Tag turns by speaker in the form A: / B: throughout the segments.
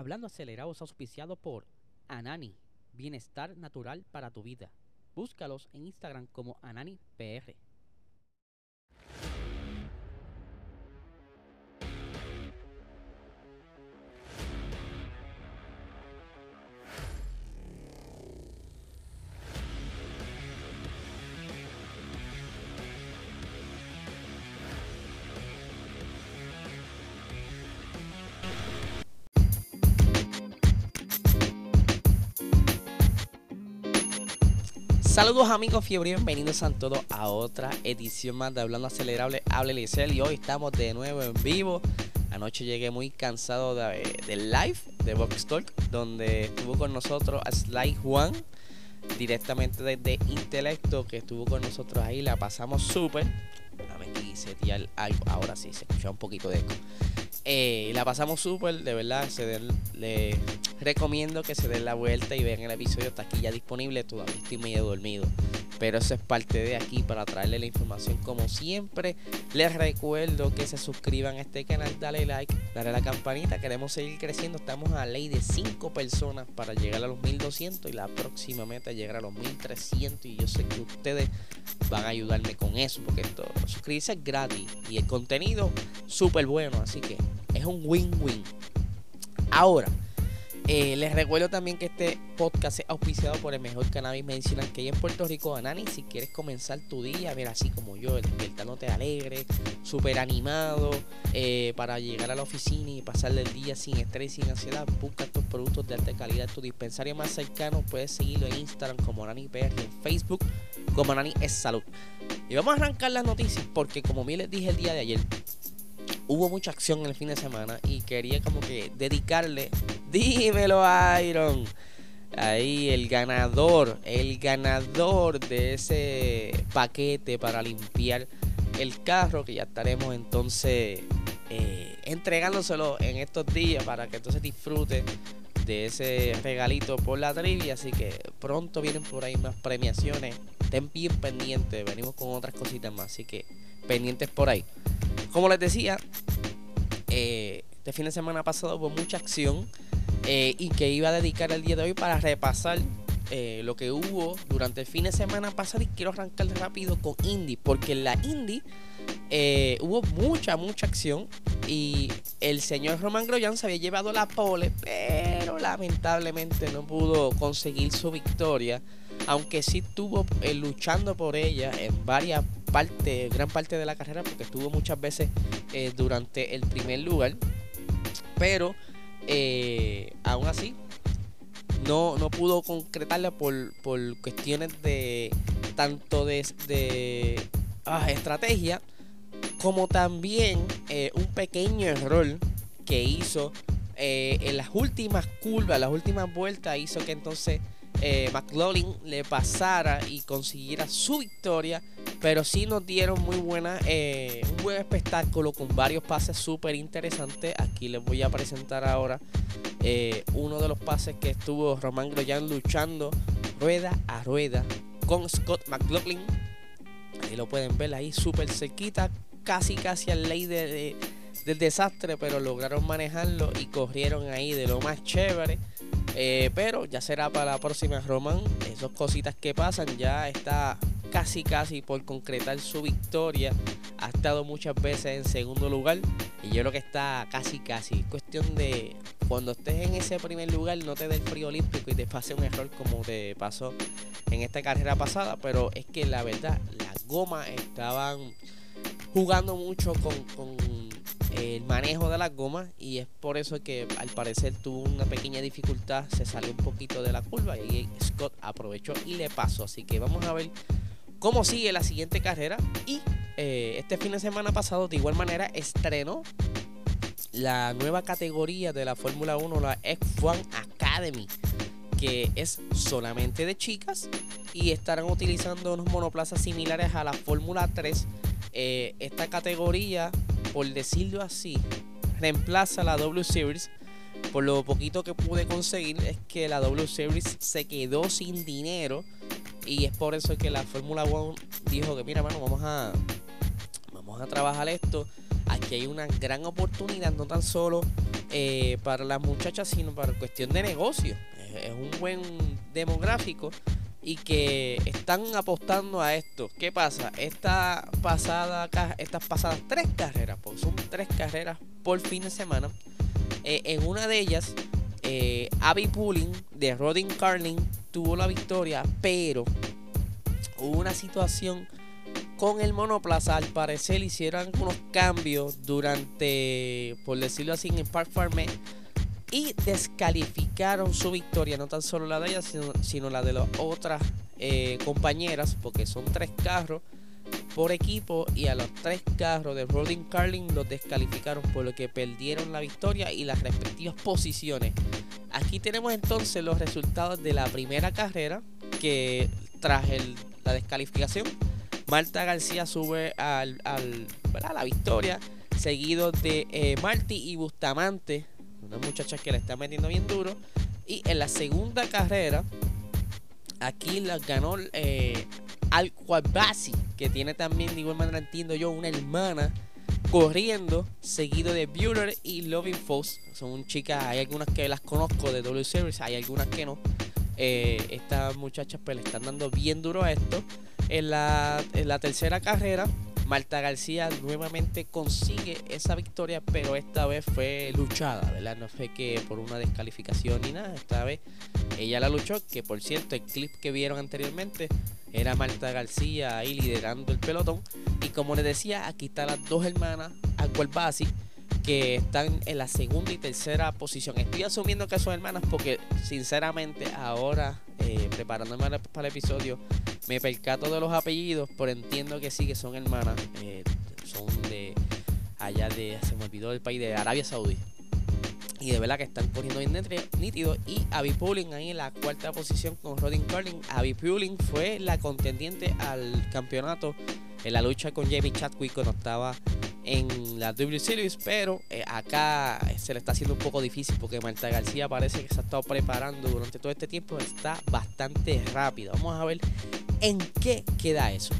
A: Hablando acelerado es auspiciado por Anani, bienestar natural para tu vida. Búscalos en Instagram como AnaniPR. Saludos amigos fiebre, bienvenidos a todos a otra edición más de Hablando Acelerable, Hable Licel y hoy estamos de nuevo en vivo. Anoche llegué muy cansado del live de Box Talk, donde estuvo con nosotros Sly Juan, directamente desde Intelecto, que estuvo con nosotros ahí, la pasamos súper. A ver aquí setear algo, ahora sí, se escucha un poquito de eco. Eh, la pasamos súper, de verdad. Se den, recomiendo que se den la vuelta y vean el episodio. Está aquí ya disponible. Todavía estoy medio dormido. Pero eso es parte de aquí para traerle la información como siempre. Les recuerdo que se suscriban a este canal, dale like, dale a la campanita. Queremos seguir creciendo. Estamos a ley de 5 personas para llegar a los 1200 y la próxima meta llegar a los 1300. Y yo sé que ustedes van a ayudarme con eso porque esto, suscribirse es gratis y el contenido súper bueno. Así que es un win-win. Ahora, eh, les recuerdo también que este podcast es auspiciado por el mejor cannabis medicinal que hay en Puerto Rico, Anani. Si quieres comenzar tu día, ver así como yo, despertándote alegre, súper animado, eh, para llegar a la oficina y pasar el día sin estrés y sin ansiedad, busca estos productos de alta calidad en tu dispensario más cercano. Puedes seguirlo en Instagram como Anani PR, en Facebook como Anani es Salud. Y vamos a arrancar las noticias porque, como bien les dije el día de ayer, hubo mucha acción el fin de semana y quería como que dedicarle, dímelo Iron, ahí el ganador, el ganador de ese paquete para limpiar el carro que ya estaremos entonces eh, entregándoselo en estos días para que entonces disfrute de ese regalito por la trivia. Así que pronto vienen por ahí más premiaciones. Estén bien pendientes. Venimos con otras cositas más. Así que pendientes por ahí. Como les decía, eh, este fin de semana pasado hubo mucha acción eh, y que iba a dedicar el día de hoy para repasar eh, lo que hubo durante el fin de semana pasado. Y quiero arrancar rápido con Indie porque en la Indie hubo mucha mucha acción. Y el señor Roman Groyan se había llevado la pole pero lamentablemente no pudo conseguir su victoria. Aunque sí estuvo luchando por ella en varias parte, gran parte de la carrera porque estuvo muchas veces eh, durante el primer lugar. Pero eh, aún así no, no pudo concretarla por, por cuestiones de tanto de, de ah, estrategia como también eh, un pequeño error que hizo en las últimas curvas, las últimas vueltas, hizo que entonces eh, McLaughlin le pasara y consiguiera su victoria. Pero sí nos dieron muy buena, eh, un buen espectáculo con varios pases súper interesantes. Aquí les voy a presentar ahora eh, uno de los pases que estuvo Román Groyan luchando rueda a rueda con Scott McLaughlin. Ahí lo pueden ver ahí súper cerquita, casi casi al ley de, del desastre, pero lograron manejarlo y corrieron ahí de lo más chévere. Eh, pero ya será para la próxima Roman. Esas cositas que pasan. Ya está casi casi por concretar su victoria. Ha estado muchas veces en segundo lugar. Y yo creo que está casi casi. Cuestión de cuando estés en ese primer lugar no te dé el frío olímpico y te pase un error como te pasó en esta carrera pasada. Pero es que la verdad, las gomas estaban jugando mucho con el manejo de las gomas y es por eso que al parecer tuvo una pequeña dificultad, se salió un poquito de la curva y Scott aprovechó y le pasó. Así que vamos a ver cómo sigue la siguiente carrera y eh, este fin de semana pasado de igual manera estrenó la nueva categoría de la Fórmula 1, la F1 Academy, que es solamente de chicas y estarán utilizando unos monoplazas similares a la Fórmula 3. Eh, esta categoría por decirlo así, reemplaza la W Series. Por lo poquito que pude conseguir es que la W Series se quedó sin dinero. Y es por eso que la Fórmula 1 dijo que mira, mano, vamos a, vamos a trabajar esto. Aquí hay una gran oportunidad, no tan solo eh, para las muchachas, sino para cuestión de negocio. Es un buen demográfico y que están apostando a esto. ¿Qué pasa? Esta pasada, estas pasadas tres carreras, pues son tres carreras por fin de semana. Eh, en una de ellas, eh, Abby Pulling de Rodin Carling tuvo la victoria, pero hubo una situación con el monoplaza. Al parecer hicieron unos cambios durante, por decirlo así, en Park Farm y descalificaron su victoria, no tan solo la de ella, sino, la de las otras eh, compañeras, porque son tres carros por equipo y a los tres carros de Rodin Carling los descalificaron por lo que perdieron la victoria y las respectivas posiciones. Aquí tenemos entonces los resultados de la primera carrera que tras la descalificación Marta García sube al, a la victoria seguido de eh, Marty y Bustamante una muchacha que le está metiendo bien duro y en la segunda carrera aquí la ganó eh, al que tiene también, de igual manera entiendo yo, una hermana corriendo, seguido de Bueller y Loving Foss. Son chicas, hay algunas que las conozco de W Series, hay algunas que no. Eh, estas muchachas pues le están dando bien duro a esto. En la, en la tercera carrera, Marta García nuevamente consigue esa victoria, pero esta vez fue luchada, ¿verdad? No fue que por una descalificación ni nada, esta vez ella la luchó, que por cierto el clip que vieron anteriormente era Marta García ahí liderando el pelotón. Y como les decía, aquí están las dos hermanas, Basi, que están en la segunda y tercera posición. Estoy asumiendo que son hermanas porque sinceramente ahora, eh, preparándome para el episodio, me percato de los apellidos, pero entiendo que sí que son hermanas. Eh, son de allá de, se me olvidó del país de Arabia Saudí. Y de verdad que están corriendo bien nítido. Y Abby Pulling ahí en la cuarta posición con Rodin Curling. Abby Pulling fue la contendiente al campeonato en la lucha con Jamie Chadwick cuando estaba en la W Series. Pero eh, acá se le está haciendo un poco difícil porque Marta García parece que se ha estado preparando durante todo este tiempo. Está bastante rápido. Vamos a ver en qué queda eso.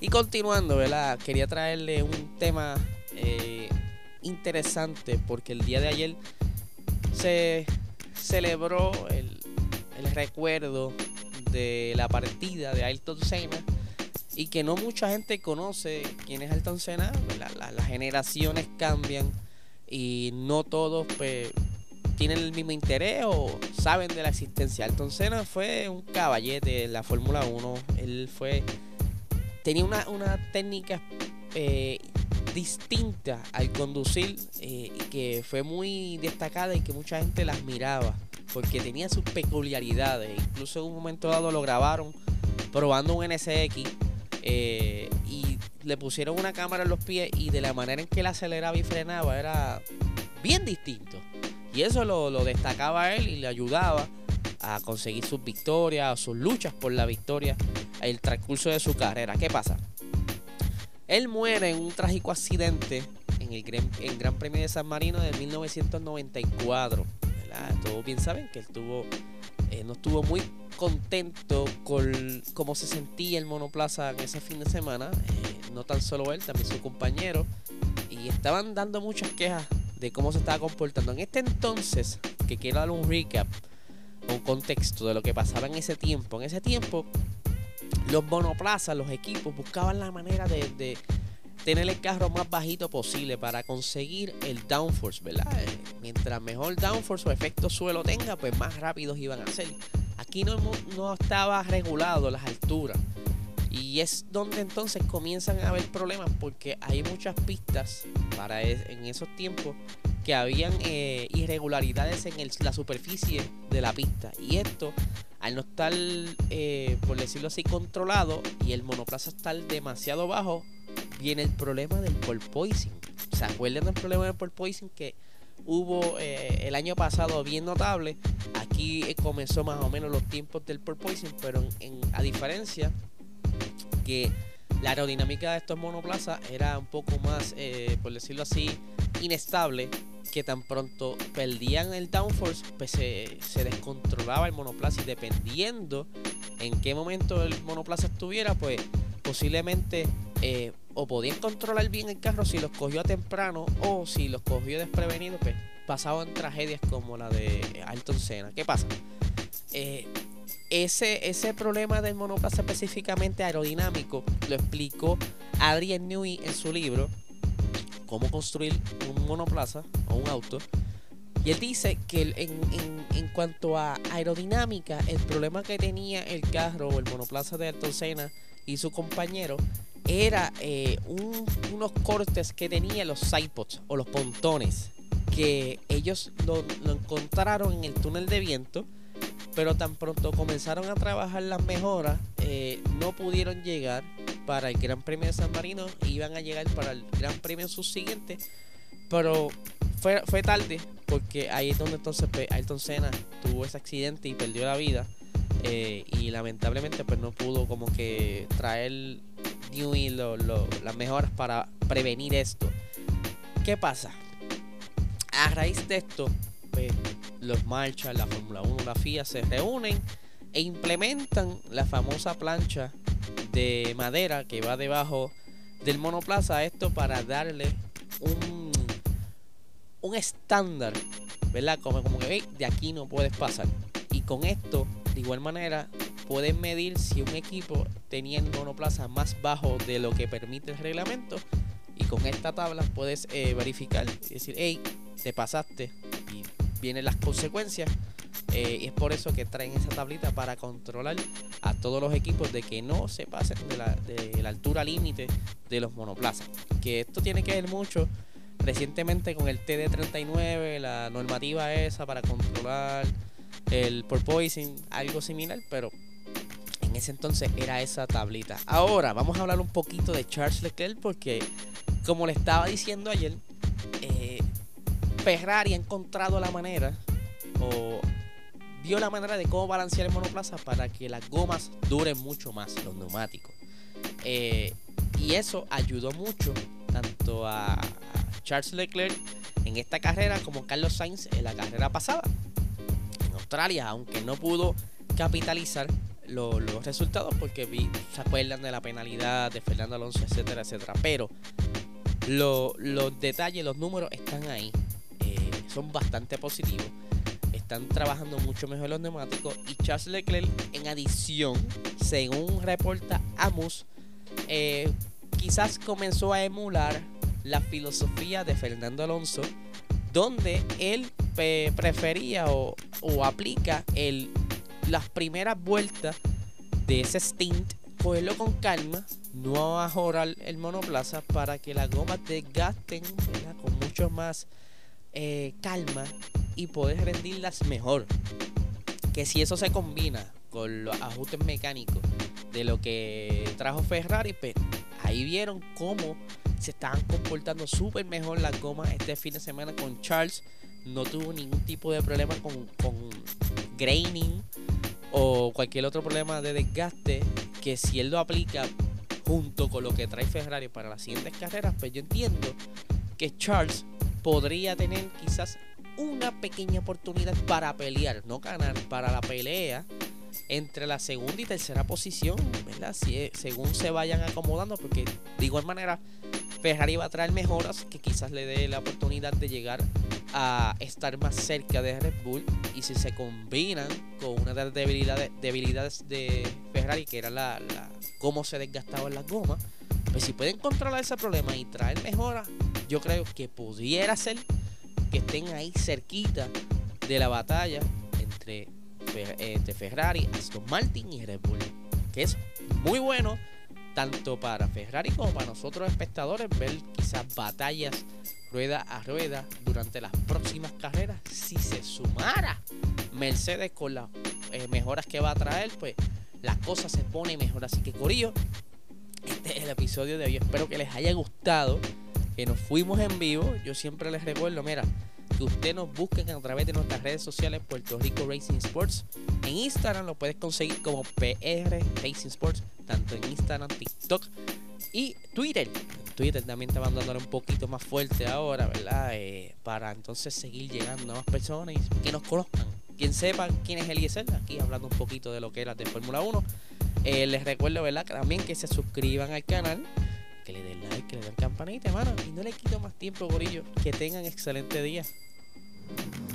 A: Y continuando, ¿verdad? Quería traerle un tema. Eh, interesante porque el día de ayer se celebró el, recuerdo de la partida de Ayrton Senna y que no mucha gente conoce quién es Ayrton Senna. las generaciones cambian y no todos pues, tienen el mismo interés o saben de la existencia. Ayrton Senna fue un caballete en la Fórmula 1. Él fue tenía una, una técnica eh, distinta al conducir eh, que fue muy destacada y que mucha gente la admiraba porque tenía sus peculiaridades. Incluso en un momento dado lo grabaron probando un NSX eh, y le pusieron una cámara en los pies y de la manera en que él aceleraba y frenaba era bien distinto. Y eso lo, lo destacaba a él y le ayudaba a conseguir sus victorias, sus luchas por la victoria, el transcurso de su carrera. ¿Qué pasa? Él muere en un trágico accidente en el Gran, Premio de San Marino de 1994. Todos bien saben que él tuvo, eh, no estuvo muy contento con cómo se sentía el monoplaza en ese fin de semana. Eh, no tan solo él, también su compañero. Y estaban dando muchas quejas de cómo se estaba comportando. En este entonces, que quiero dar un recap, un contexto de lo que pasaba en ese tiempo. En ese tiempo, los monoplazas, los equipos buscaban la manera de, tener el carro más bajito posible para conseguir el downforce, ¿verdad? Mientras mejor downforce o efecto suelo tenga, pues más rápidos iban a ser. Aquí no, no estaba regulado las alturas. Y es donde entonces comienzan a haber problemas porque hay muchas pistas para en esos tiempos que habían eh, irregularidades en la superficie de la pista. Y esto al no estar, eh, por decirlo así, controlado y el monoplaza estar demasiado bajo, viene el problema del porpoising. ¿Se acuerdan del problema del porpoising que hubo eh, el año pasado bien notable? Aquí eh, comenzó más o menos los tiempos del porpoising, pero en, a diferencia que la aerodinámica de estos monoplazas era un poco más, por decirlo así, inestable que tan pronto perdían el downforce, pues se, descontrolaba el monoplaza y dependiendo en qué momento el monoplaza estuviera, pues posiblemente eh, o podían controlar bien el carro si los cogió a temprano o si los cogió desprevenido, pues pasaban tragedias como la de Ayrton Senna. ¿Qué pasa? Eh, ese, ese problema del monoplaza específicamente aerodinámico lo explicó Adrian Newey en su libro Cómo construir un monoplaza o un auto. Y él dice que en, en, cuanto a aerodinámica, el problema que tenía el carro o el monoplaza de Ayrton Senna y su compañero era eh, unos cortes que tenía los sidepods o los pontones que ellos lo, encontraron en el túnel de viento pero tan pronto comenzaron a trabajar las mejoras eh, no pudieron llegar para el Gran Premio de San Marino iban a llegar para el Gran Premio subsiguiente pero fue, fue tarde porque ahí es donde entonces pues, Ayrton Senna tuvo ese accidente y perdió la vida eh, y lamentablemente pues no pudo como que traer Newey las mejoras para prevenir esto. ¿Qué pasa? A raíz de esto, pues, los marchas, la Fórmula 1, la FIA se reúnen e implementan la famosa plancha de madera que va debajo del monoplaza. Esto para darle un, un estándar, ¿verdad? Como, como que de aquí no puedes pasar. Y con esto de igual manera, pueden medir si un equipo tenía el monoplaza más bajo de lo que permite el reglamento. Y con esta tabla puedes eh, verificar y decir, hey, te pasaste. Y vienen las consecuencias. Eh, y es por eso que traen esa tablita para controlar a todos los equipos de que no se pasen de la, de la altura límite de los monoplazas. Que esto tiene que ver mucho recientemente con el TD39, la normativa esa para controlar el porpoising, algo similar, pero en ese entonces era esa tablita. Ahora vamos a hablar un poquito de Charles Leclerc porque, como le estaba diciendo ayer, eh, Ferrari ha encontrado la manera o vio la manera de cómo balancear el monoplaza para que las gomas duren mucho más, los neumáticos. Eh, y eso ayudó mucho tanto a Charles Leclerc en esta carrera como Carlos Sainz en la carrera pasada. Australia, aunque no pudo capitalizar los resultados porque vi, se acuerdan de la penalidad de Fernando Alonso, etcétera, etcétera. Pero los detalles, los números están ahí. Eh, son bastante positivos. Están trabajando mucho mejor los neumáticos. Y Charles Leclerc, en adición, según reporta Amos, eh, quizás comenzó a emular la filosofía de Fernando Alonso, donde él prefería o, aplica el, las primeras vueltas de ese stint, cogerlo con calma, no ajorar el monoplaza para que las gomas desgasten con mucho más eh, calma y poder rendirlas mejor. Que si eso se combina con los ajustes mecánicos de lo que trajo Ferrari, pues ahí vieron cómo se estaban comportando súper mejor las gomas este fin de semana con Charles no tuvo ningún tipo de problema con graining o cualquier otro problema de desgaste que si él lo aplica junto con lo que trae Ferrari para las siguientes carreras, pues yo entiendo que Charles podría tener quizás una pequeña oportunidad para pelear, no ganar, para la pelea entre la segunda y tercera posición, ¿verdad? Si, según se vayan acomodando, porque de igual manera Ferrari va a traer mejoras que quizás le dé la oportunidad de llegar a estar más cerca de Red Bull. Y si se combinan con una de las debilidades, de Ferrari que era la, cómo se desgastaban las gomas pues si pueden controlar ese problema y traer mejoras yo creo que pudiera ser que estén ahí cerquita de la batalla entre, entre Ferrari, Aston Martin y Red Bull que es muy bueno tanto para Ferrari como para nosotros espectadores ver quizás batallas rueda a rueda durante las próximas carreras. Si se sumara Mercedes con las eh, mejoras que va a traer, pues la cosa se pone mejor. Así que Corillo, este es el episodio de hoy. Espero que les haya gustado. Que nos fuimos en vivo. Yo siempre les recuerdo, mira, que ustedes nos busquen a través de nuestras redes sociales Puerto Rico Racing Sports. En Instagram lo puedes conseguir como PR Racing Sports, tanto en Instagram, TikTok y Twitter. Twitter también está mandándole un poquito más fuerte ahora, ¿verdad? Eh, para entonces seguir llegando a más personas y que nos conozcan. Quien sepa quién es Eliezer, aquí hablando un poquito de lo que era de Fórmula 1. Eh, les recuerdo, ¿verdad? También que se suscriban al canal, que le den like, que le den campanita, mano. Y no le quito más tiempo, Gorillo. Que tengan excelente día. Thank you.